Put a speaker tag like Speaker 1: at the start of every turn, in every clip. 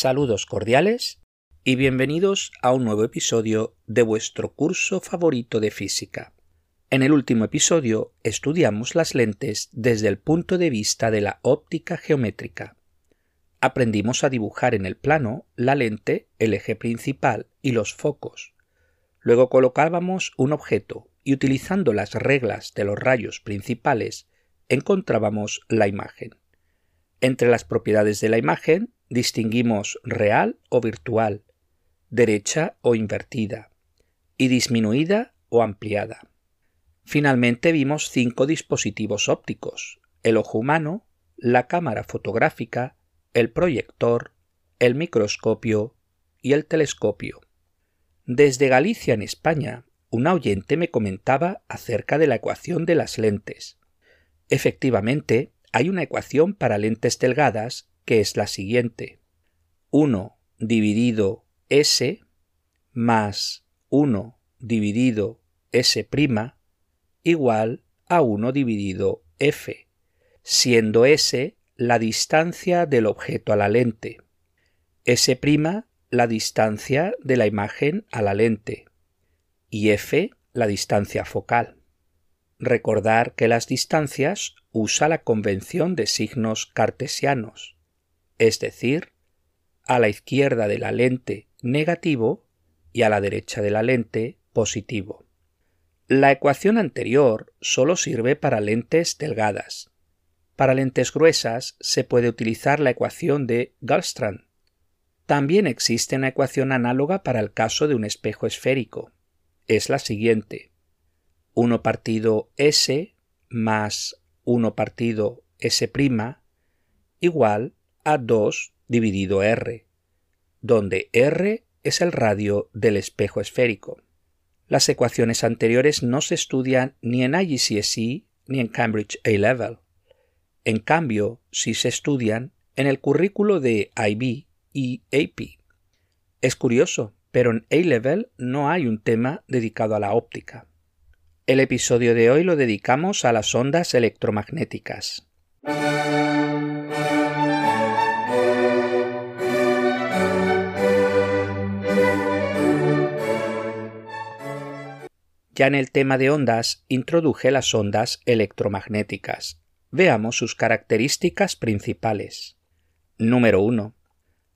Speaker 1: Saludos cordiales y bienvenidos a un nuevo episodio de vuestro curso favorito de física. En el último episodio estudiamos las lentes desde el punto de vista de la óptica geométrica. Aprendimos a dibujar en el plano la lente, el eje principal y los focos. Luego colocábamos un objeto y utilizando las reglas de los rayos principales encontrábamos la imagen. Entre las propiedades de la imagen distinguimos real o virtual, derecha o invertida, y disminuida o ampliada. Finalmente vimos cinco dispositivos ópticos, el ojo humano, la cámara fotográfica, el proyector, el microscopio y el telescopio. Desde Galicia, en España, un oyente me comentaba acerca de la ecuación de las lentes. Efectivamente, hay una ecuación para lentes delgadas que es la siguiente. 1 dividido S más 1 dividido S' igual a 1 dividido F, siendo S la distancia del objeto a la lente, S' la distancia de la imagen a la lente y F la distancia focal. Recordar que las distancias usa la convención de signos cartesianos es decir, a la izquierda de la lente negativo y a la derecha de la lente positivo. La ecuación anterior solo sirve para lentes delgadas. Para lentes gruesas se puede utilizar la ecuación de Gallstrand. También existe una ecuación análoga para el caso de un espejo esférico. Es la siguiente. 1 partido S más 1 partido S' igual a 2 dividido r, donde r es el radio del espejo esférico. Las ecuaciones anteriores no se estudian ni en IGCSE ni en Cambridge A-Level. En cambio, sí se estudian en el currículo de IB y AP. Es curioso, pero en A-Level no hay un tema dedicado a la óptica. El episodio de hoy lo dedicamos a las ondas electromagnéticas. Ya en el tema de ondas introduje las ondas electromagnéticas. Veamos sus características principales. Número 1.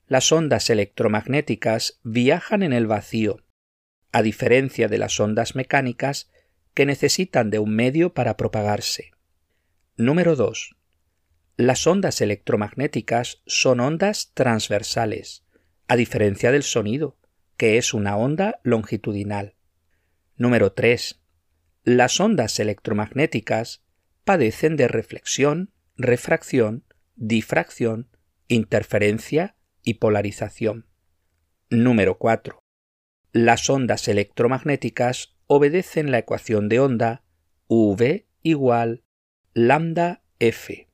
Speaker 1: Las ondas electromagnéticas viajan en el vacío, a diferencia de las ondas mecánicas que necesitan de un medio para propagarse. Número 2. Las ondas electromagnéticas son ondas transversales, a diferencia del sonido, que es una onda longitudinal. Número 3. Las ondas electromagnéticas padecen de reflexión, refracción, difracción, interferencia y polarización. Número 4. Las ondas electromagnéticas obedecen la ecuación de onda V igual lambda f,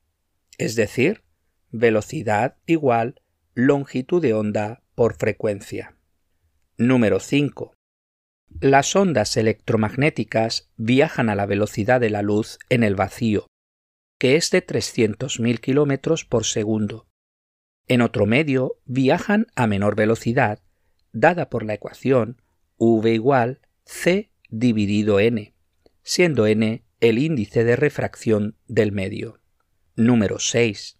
Speaker 1: es decir, velocidad igual longitud de onda por frecuencia. Número 5. Las ondas electromagnéticas viajan a la velocidad de la luz en el vacío, que es de 300.000 km por segundo. En otro medio viajan a menor velocidad, dada por la ecuación v igual c dividido n, siendo n el índice de refracción del medio. Número 6.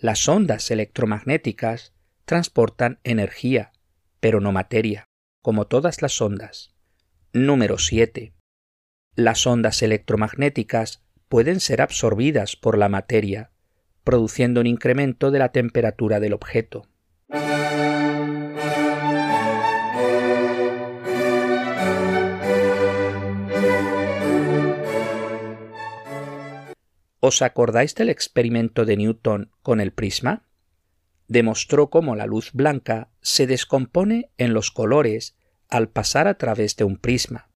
Speaker 1: Las ondas electromagnéticas transportan energía, pero no materia, como todas las ondas. Número 7. Las ondas electromagnéticas pueden ser absorbidas por la materia, produciendo un incremento de la temperatura del objeto. ¿Os acordáis del experimento de Newton con el prisma? Demostró cómo la luz blanca se descompone en los colores al pasar a través de un prisma,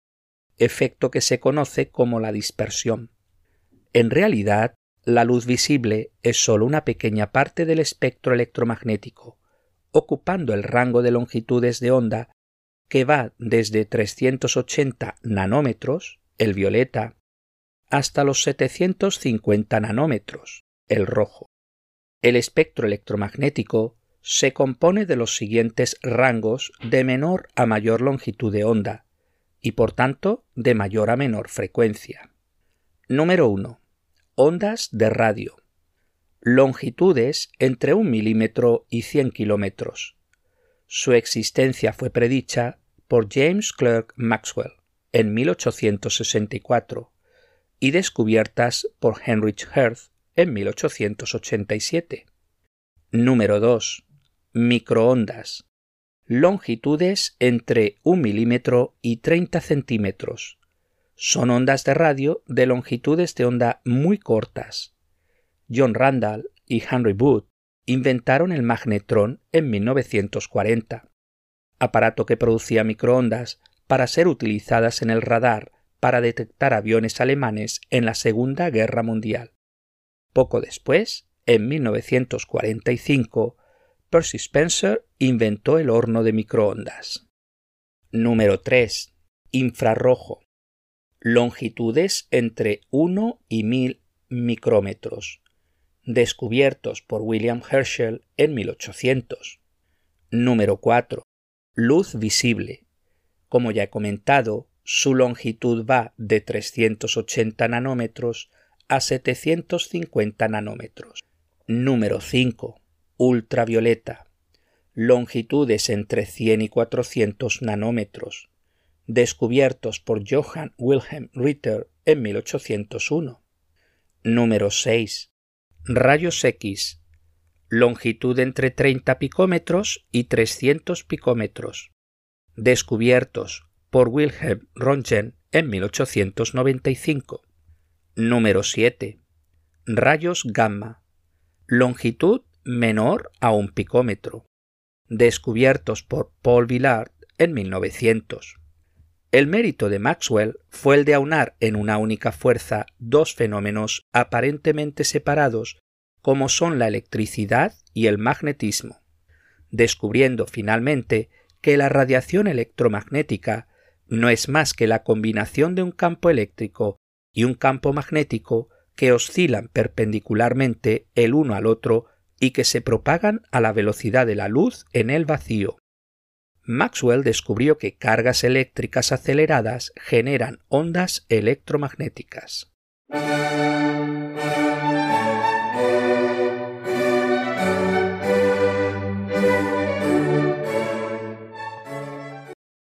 Speaker 1: efecto que se conoce como la dispersión. En realidad, la luz visible es sólo una pequeña parte del espectro electromagnético, ocupando el rango de longitudes de onda que va desde 380 nanómetros, el violeta, hasta los 750 nanómetros, el rojo. El espectro electromagnético se compone de los siguientes rangos de menor a mayor longitud de onda y por tanto de mayor a menor frecuencia. Número 1. Ondas de radio. Longitudes entre un milímetro y 100 kilómetros. Su existencia fue predicha por James Clerk Maxwell en 1864 y descubiertas por Heinrich Hertz en 1887. Número 2 microondas, longitudes entre un milímetro y 30 centímetros. Son ondas de radio de longitudes de onda muy cortas. John Randall y Henry Wood inventaron el magnetrón en 1940, aparato que producía microondas para ser utilizadas en el radar para detectar aviones alemanes en la Segunda Guerra Mundial. Poco después, en 1945, Percy Spencer inventó el horno de microondas. Número 3. Infrarrojo. Longitudes entre 1 y 1000 micrómetros. Descubiertos por William Herschel en 1800. Número 4. Luz visible. Como ya he comentado, su longitud va de 380 nanómetros a 750 nanómetros. Número 5 ultravioleta, longitudes entre 100 y 400 nanómetros, descubiertos por Johann Wilhelm Ritter en 1801. Número 6. Rayos X, longitud entre 30 picómetros y 300 picómetros, descubiertos por Wilhelm Röntgen en 1895. Número 7. Rayos gamma, longitud menor a un picómetro, descubiertos por Paul Villard en 1900. El mérito de Maxwell fue el de aunar en una única fuerza dos fenómenos aparentemente separados como son la electricidad y el magnetismo, descubriendo finalmente que la radiación electromagnética no es más que la combinación de un campo eléctrico y un campo magnético que oscilan perpendicularmente el uno al otro y que se propagan a la velocidad de la luz en el vacío. Maxwell descubrió que cargas eléctricas aceleradas generan ondas electromagnéticas.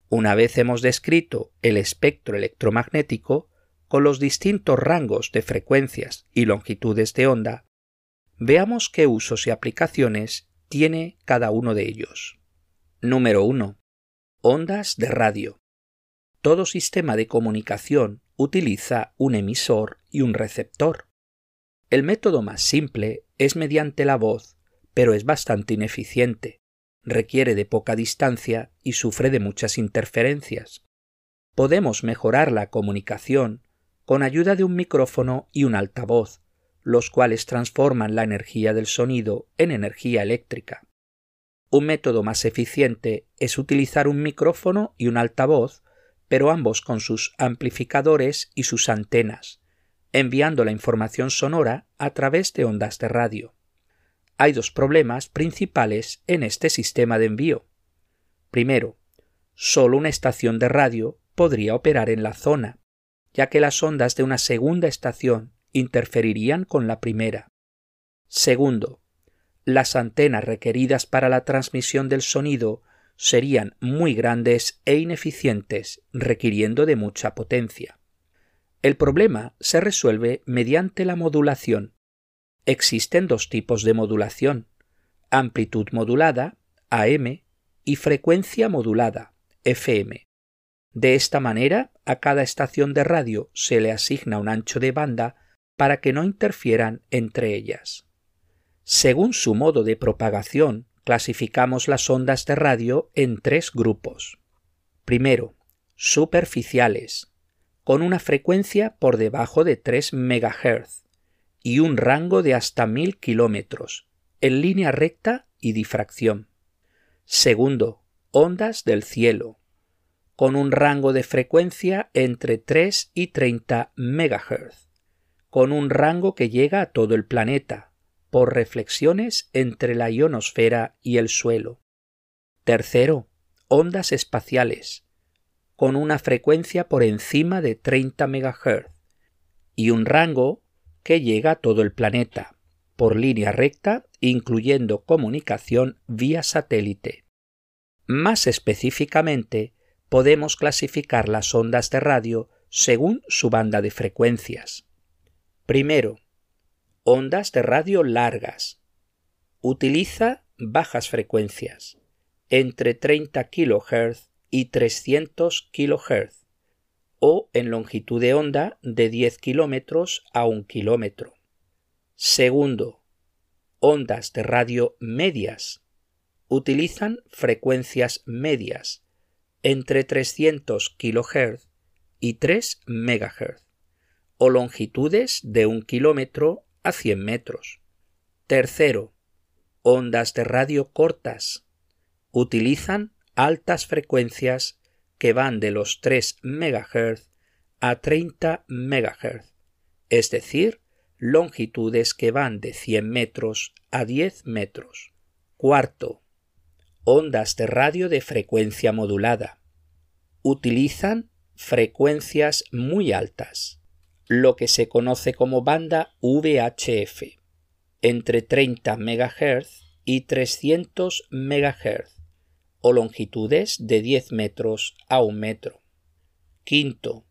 Speaker 1: Una vez hemos descrito el espectro electromagnético, con los distintos rangos de frecuencias y longitudes de onda, Veamos qué usos y aplicaciones tiene cada uno de ellos. Número 1. Ondas de radio. Todo sistema de comunicación utiliza un emisor y un receptor. El método más simple es mediante la voz, pero es bastante ineficiente, requiere de poca distancia y sufre de muchas interferencias. Podemos mejorar la comunicación con ayuda de un micrófono y un altavoz, los cuales transforman la energía del sonido en energía eléctrica. Un método más eficiente es utilizar un micrófono y un altavoz, pero ambos con sus amplificadores y sus antenas, enviando la información sonora a través de ondas de radio. Hay dos problemas principales en este sistema de envío. Primero, solo una estación de radio podría operar en la zona, ya que las ondas de una segunda estación interferirían con la primera. Segundo, las antenas requeridas para la transmisión del sonido serían muy grandes e ineficientes, requiriendo de mucha potencia. El problema se resuelve mediante la modulación. Existen dos tipos de modulación, amplitud modulada, AM, y frecuencia modulada, FM. De esta manera, a cada estación de radio se le asigna un ancho de banda para que no interfieran entre ellas. Según su modo de propagación, clasificamos las ondas de radio en tres grupos. Primero, superficiales, con una frecuencia por debajo de 3 MHz y un rango de hasta 1000 kilómetros, en línea recta y difracción. Segundo, ondas del cielo, con un rango de frecuencia entre 3 y 30 MHz con un rango que llega a todo el planeta, por reflexiones entre la ionosfera y el suelo. Tercero, ondas espaciales, con una frecuencia por encima de 30 MHz y un rango que llega a todo el planeta, por línea recta, incluyendo comunicación vía satélite. Más específicamente, podemos clasificar las ondas de radio según su banda de frecuencias. Primero, ondas de radio largas. Utiliza bajas frecuencias, entre 30 kHz y 300 kHz, o en longitud de onda de 10 km a 1 km. Segundo, ondas de radio medias. Utilizan frecuencias medias, entre 300 kHz y 3 MHz, o longitudes de 1 km a 100 metros. Tercero, ondas de radio cortas. Utilizan altas frecuencias que van de los 3 MHz a 30 MHz, es decir, longitudes que van de 100 metros a 10 metros. Cuarto, ondas de radio de frecuencia modulada. Utilizan frecuencias muy altas, lo que se conoce como banda VHF, entre 30 MHz y 300 MHz, o longitudes de 10 metros a 1 metro. Quinto,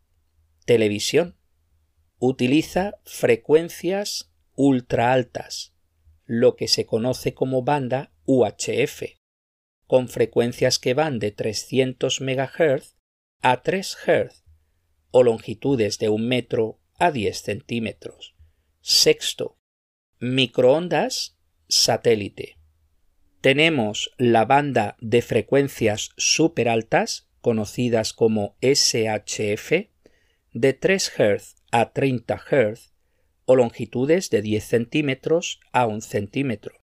Speaker 1: televisión. Utiliza frecuencias ultra altas, lo que se conoce como banda UHF, con frecuencias que van de 300 MHz a 3 Hz, o longitudes de 1 metro a 10 centímetros. Sexto, microondas satélite. Tenemos la banda de frecuencias super altas, conocidas como SHF, de 3 Hz a 30 Hz o longitudes de 10 centímetros a 1 centímetro.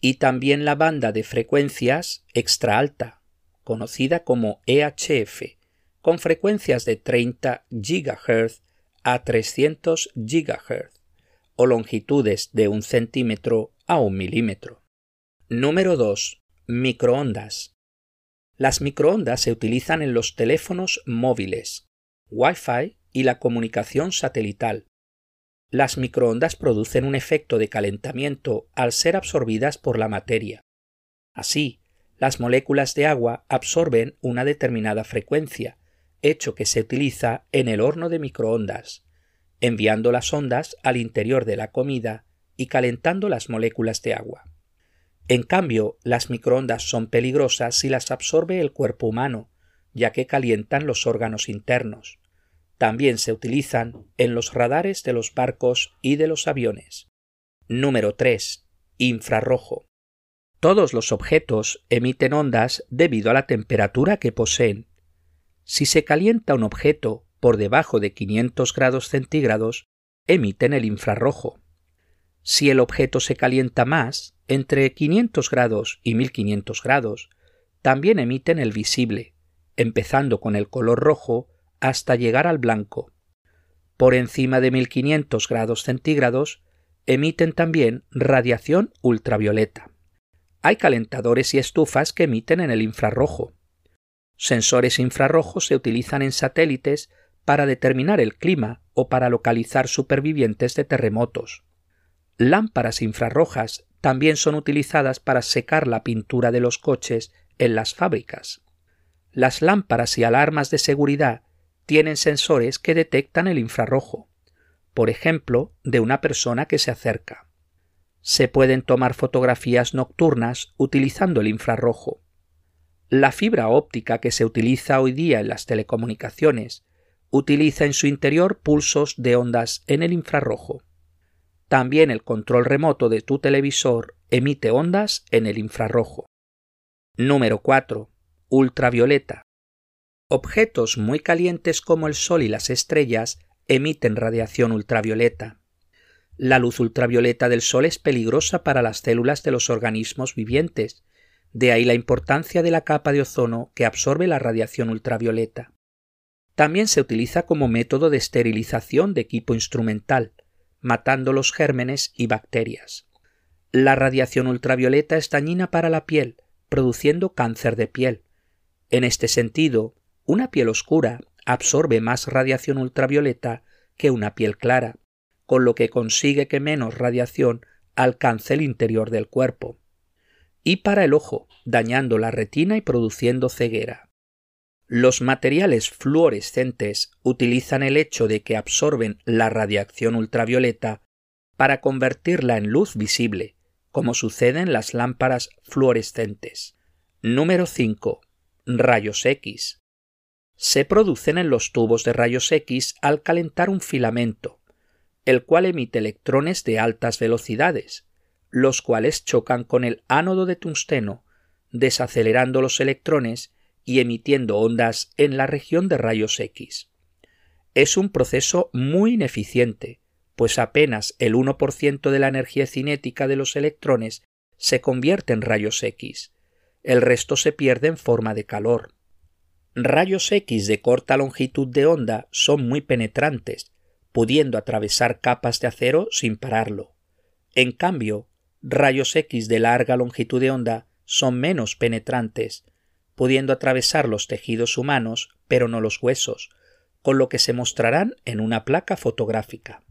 Speaker 1: Y también la banda de frecuencias extra alta, conocida como EHF, con frecuencias de 30 GHz a 300 GHz o longitudes de 1 centímetro a 1 milímetro. Número 2. Microondas. Las microondas se utilizan en los teléfonos móviles, Wi-Fi y la comunicación satelital. Las microondas producen un efecto de calentamiento al ser absorbidas por la materia. Así, las moléculas de agua absorben una determinada frecuencia, hecho que se utiliza en el horno de microondas, enviando las ondas al interior de la comida y calentando las moléculas de agua. En cambio, las microondas son peligrosas si las absorbe el cuerpo humano, ya que calientan los órganos internos. También se utilizan en los radares de los barcos y de los aviones. Número 3. Infrarrojo. Todos los objetos emiten ondas debido a la temperatura que poseen. Si se calienta un objeto por debajo de 500 grados centígrados, emiten el infrarrojo. Si el objeto se calienta más, entre 500 grados y 1500 grados, también emiten el visible, empezando con el color rojo hasta llegar al blanco. Por encima de 1500 grados centígrados, emiten también radiación ultravioleta. Hay calentadores y estufas que emiten en el infrarrojo. Sensores infrarrojos se utilizan en satélites para determinar el clima o para localizar supervivientes de terremotos. Lámparas infrarrojas también son utilizadas para secar la pintura de los coches en las fábricas. Las lámparas y alarmas de seguridad tienen sensores que detectan el infrarrojo, por ejemplo, de una persona que se acerca. Se pueden tomar fotografías nocturnas utilizando el infrarrojo. La fibra óptica que se utiliza hoy día en las telecomunicaciones utiliza en su interior pulsos de ondas en el infrarrojo. También el control remoto de tu televisor emite ondas en el infrarrojo. Número 4. Ultravioleta. Objetos muy calientes como el Sol y las estrellas emiten radiación ultravioleta. La luz ultravioleta del Sol es peligrosa para las células de los organismos vivientes, de ahí la importancia de la capa de ozono que absorbe la radiación ultravioleta. También se utiliza como método de esterilización de equipo instrumental, matando los gérmenes y bacterias. La radiación ultravioleta es dañina para la piel, produciendo cáncer de piel. En este sentido, una piel oscura absorbe más radiación ultravioleta que una piel clara, con lo que consigue que menos radiación alcance el interior del cuerpo. Y para el ojo, dañando la retina y produciendo ceguera. Los materiales fluorescentes utilizan el hecho de que absorben la radiación ultravioleta para convertirla en luz visible, como sucede en las lámparas fluorescentes. Número 5. Rayos X. Se producen en los tubos de rayos X al calentar un filamento, el cual emite electrones de altas velocidades, los cuales chocan con el ánodo de tungsteno, desacelerando los electrones y emitiendo ondas en la región de rayos X. Es un proceso muy ineficiente, pues apenas el 1% de la energía cinética de los electrones se convierte en rayos X. El resto se pierde en forma de calor. Rayos X de corta longitud de onda son muy penetrantes, pudiendo atravesar capas de acero sin pararlo. En cambio, rayos X de larga longitud de onda son menos penetrantes, pudiendo atravesar los tejidos humanos, pero no los huesos, con lo que se mostrarán en una placa fotográfica.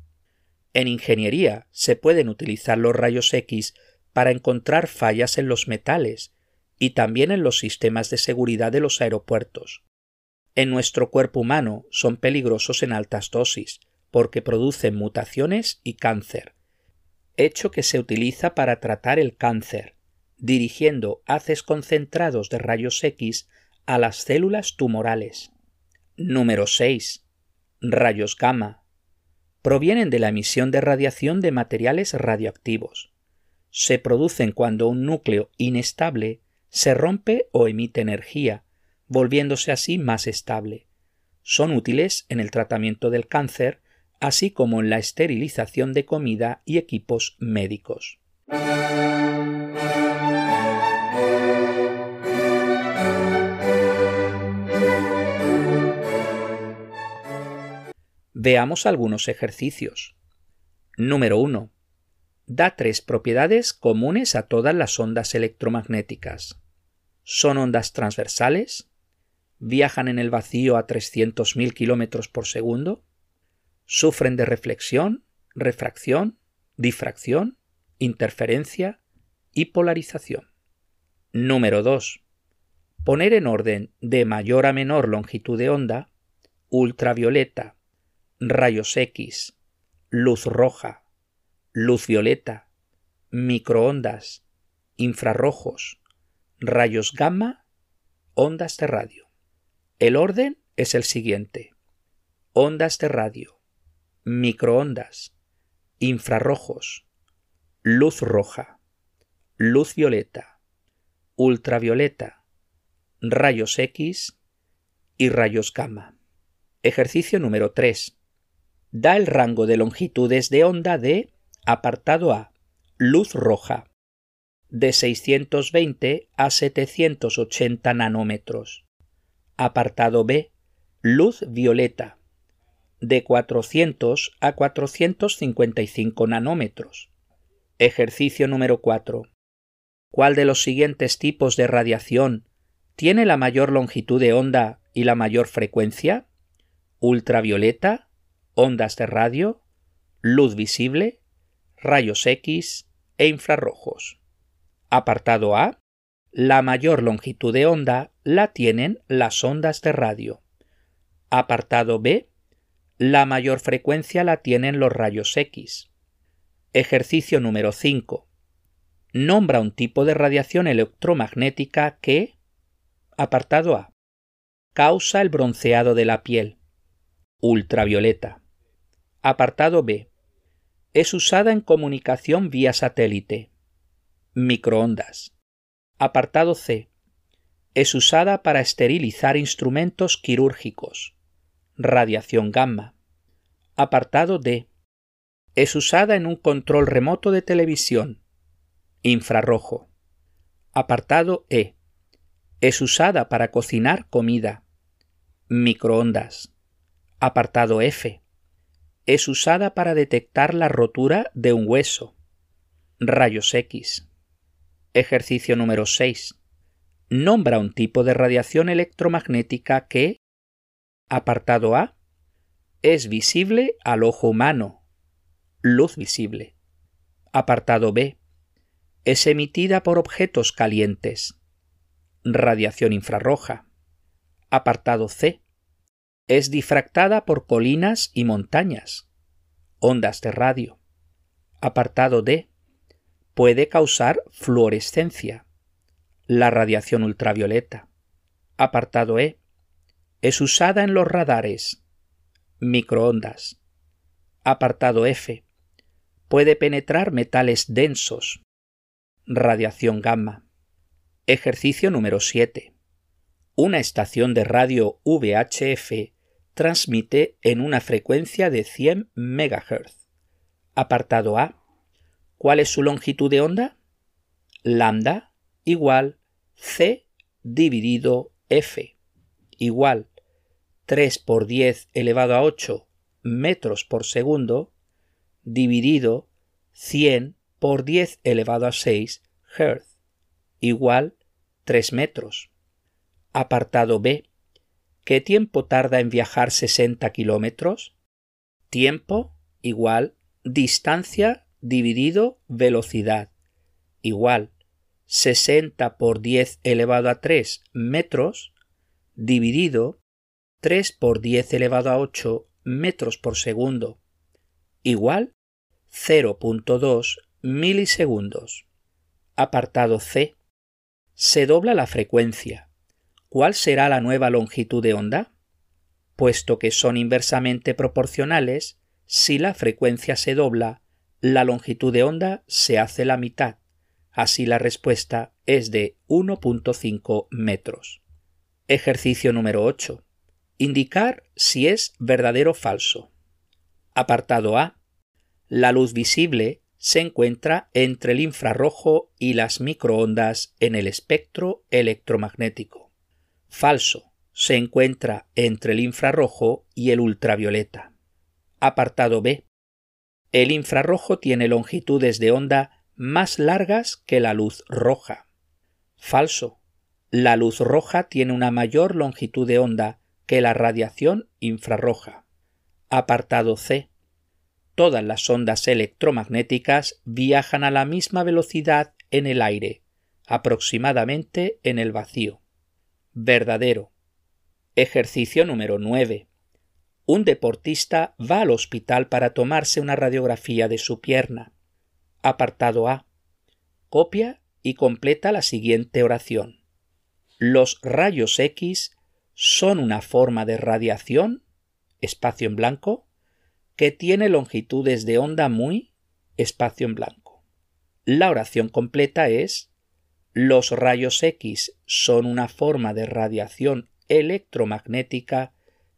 Speaker 1: En ingeniería se pueden utilizar los rayos X para encontrar fallas en los metales y también en los sistemas de seguridad de los aeropuertos. En nuestro cuerpo humano son peligrosos en altas dosis, porque producen mutaciones y cáncer, hecho que se utiliza para tratar el cáncer, dirigiendo haces concentrados de rayos X a las células tumorales. Número 6. Rayos gamma. Provienen de la emisión de radiación de materiales radioactivos. Se producen cuando un núcleo inestable se rompe o emite energía, volviéndose así más estable. Son útiles en el tratamiento del cáncer así como en la esterilización de comida y equipos médicos. Veamos algunos ejercicios. Número 1. Da tres propiedades comunes a todas las ondas electromagnéticas. Son ondas transversales, viajan en el vacío a 300.000 km por segundo, sufren de reflexión, refracción, difracción, interferencia y polarización. Número 2. Poner en orden de mayor a menor longitud de onda ultravioleta, rayos X, luz roja, luz violeta, microondas, infrarrojos, rayos gamma, ondas de radio. El orden es el siguiente. Ondas de radio, microondas, infrarrojos, luz roja, luz violeta, ultravioleta, rayos X y rayos gamma. Ejercicio número 3. Da el rango de longitudes de onda de apartado A, luz roja, de 620 a 780 nanómetros. Apartado B, luz violeta, de 400 a 455 nanómetros. Ejercicio número 4. ¿Cuál de los siguientes tipos de radiación tiene la mayor longitud de onda y la mayor frecuencia? Ultravioleta, ondas de radio, luz visible, rayos X e infrarrojos. Apartado A. La mayor longitud de onda la tienen las ondas de radio. Apartado B la mayor frecuencia la tienen los rayos X. Ejercicio número 5. Nombra un tipo de radiación electromagnética que, apartado A, causa el bronceado de la piel. Ultravioleta. Apartado B. Es usada en comunicación vía satélite. Microondas. Apartado C. Es usada para esterilizar instrumentos quirúrgicos radiación gamma. Apartado D. Es usada en un control remoto de televisión. Infrarrojo. Apartado E. Es usada para cocinar comida. Microondas. Apartado F. Es usada para detectar la rotura de un hueso. Rayos X. Ejercicio número 6. Nombra un tipo de radiación electromagnética que, apartado A, es visible al ojo humano, luz visible. Apartado B. Es emitida por objetos calientes, radiación infrarroja. Apartado C. Es difractada por colinas y montañas, ondas de radio. Apartado D. Puede causar fluorescencia, la radiación ultravioleta. Apartado E. Es usada en los radares, microondas. Apartado F. Puede penetrar metales densos, radiación gamma. Ejercicio número 7. Una estación de radio VHF transmite en una frecuencia de 100 MHz. Apartado A. ¿Cuál es su longitud de onda? Lambda igual C dividido F igual 3 por 10 elevado a 8 metros por segundo dividido 100 por 10 elevado a 6 Hz igual 3 metros. Apartado B. ¿Qué tiempo tarda en viajar 60 kilómetros? Tiempo igual distancia dividido velocidad igual 60 por 10 elevado a 3 metros dividido 3 por 10 elevado a 8 metros por segundo igual 0.2 milisegundos. Apartado C. Se dobla la frecuencia. ¿Cuál será la nueva longitud de onda? Puesto que son inversamente proporcionales, si la frecuencia se dobla, la longitud de onda se hace la mitad. Así la respuesta es de 1.5 metros. Ejercicio número 8. Indicar si es verdadero o falso. Apartado A. La luz visible se encuentra entre el infrarrojo y las microondas en el espectro electromagnético. Falso. Se encuentra entre el infrarrojo y el ultravioleta. Apartado B. El infrarrojo tiene longitudes de onda más largas que la luz roja. Falso. La luz roja tiene una mayor longitud de onda que la radiación infrarroja. Apartado C. Todas las ondas electromagnéticas viajan a la misma velocidad en el aire, aproximadamente en el vacío. Verdadero. Ejercicio número 9 un deportista va al hospital para tomarse una radiografía de su pierna. Apartado A. Copia y completa la siguiente oración. Los rayos X son una forma de radiación, espacio en blanco, que tiene longitudes de onda muy, espacio en blanco. La oración completa es los rayos X son una forma de radiación electromagnética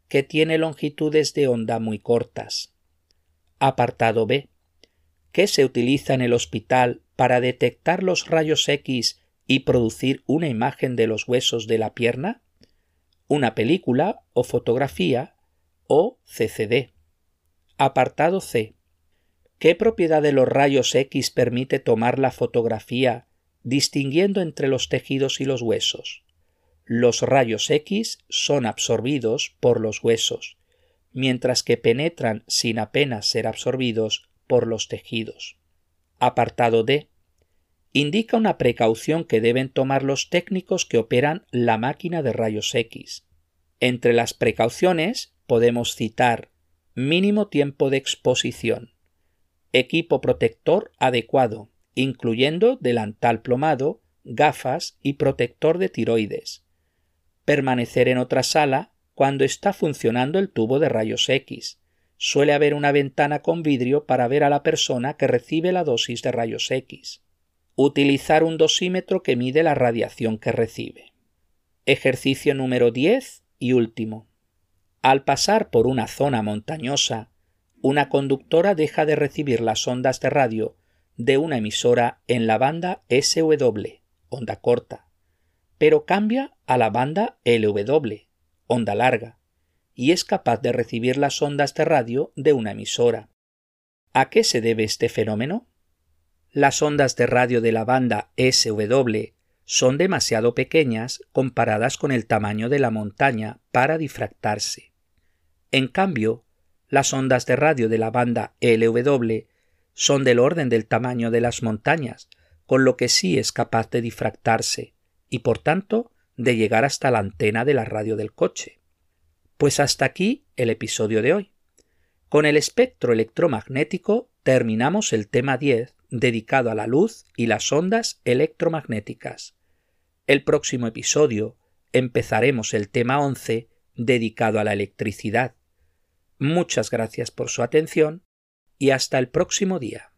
Speaker 1: que tiene longitudes de onda muy cortas. Apartado B. ¿Qué se utiliza en el hospital para detectar los rayos X y producir una imagen de los huesos de la pierna? Una película o fotografía o CCD. Apartado C. ¿Qué propiedad de los rayos X permite tomar la fotografía distinguiendo entre los tejidos y los huesos? los rayos X son absorbidos por los huesos, mientras que penetran sin apenas ser absorbidos por los tejidos. Apartado D. Indica una precaución que deben tomar los técnicos que operan la máquina de rayos X. Entre las precauciones podemos citar mínimo tiempo de exposición, equipo protector adecuado, incluyendo delantal plomado, gafas y protector de tiroides, permanecer en otra sala cuando está funcionando el tubo de rayos X. Suele haber una ventana con vidrio para ver a la persona que recibe la dosis de rayos X. Utilizar un dosímetro que mide la radiación que recibe. Ejercicio número 10 y último. Al pasar por una zona montañosa, una conductora deja de recibir las ondas de radio de una emisora en la banda SW, onda corta, pero cambia a la banda LW, onda larga, y es capaz de recibir las ondas de radio de una emisora. ¿A qué se debe este fenómeno? Las ondas de radio de la banda SW son demasiado pequeñas comparadas con el tamaño de la montaña para difractarse. En cambio, las ondas de radio de la banda LW son del orden del tamaño de las montañas, con lo que sí es capaz de difractarse y por tanto de llegar hasta la antena de la radio del coche. Pues hasta aquí el episodio de hoy. Con el espectro electromagnético terminamos el tema 10 dedicado a la luz y las ondas electromagnéticas. El próximo episodio empezaremos el tema 11 dedicado a la electricidad. Muchas gracias por su atención y hasta el próximo día.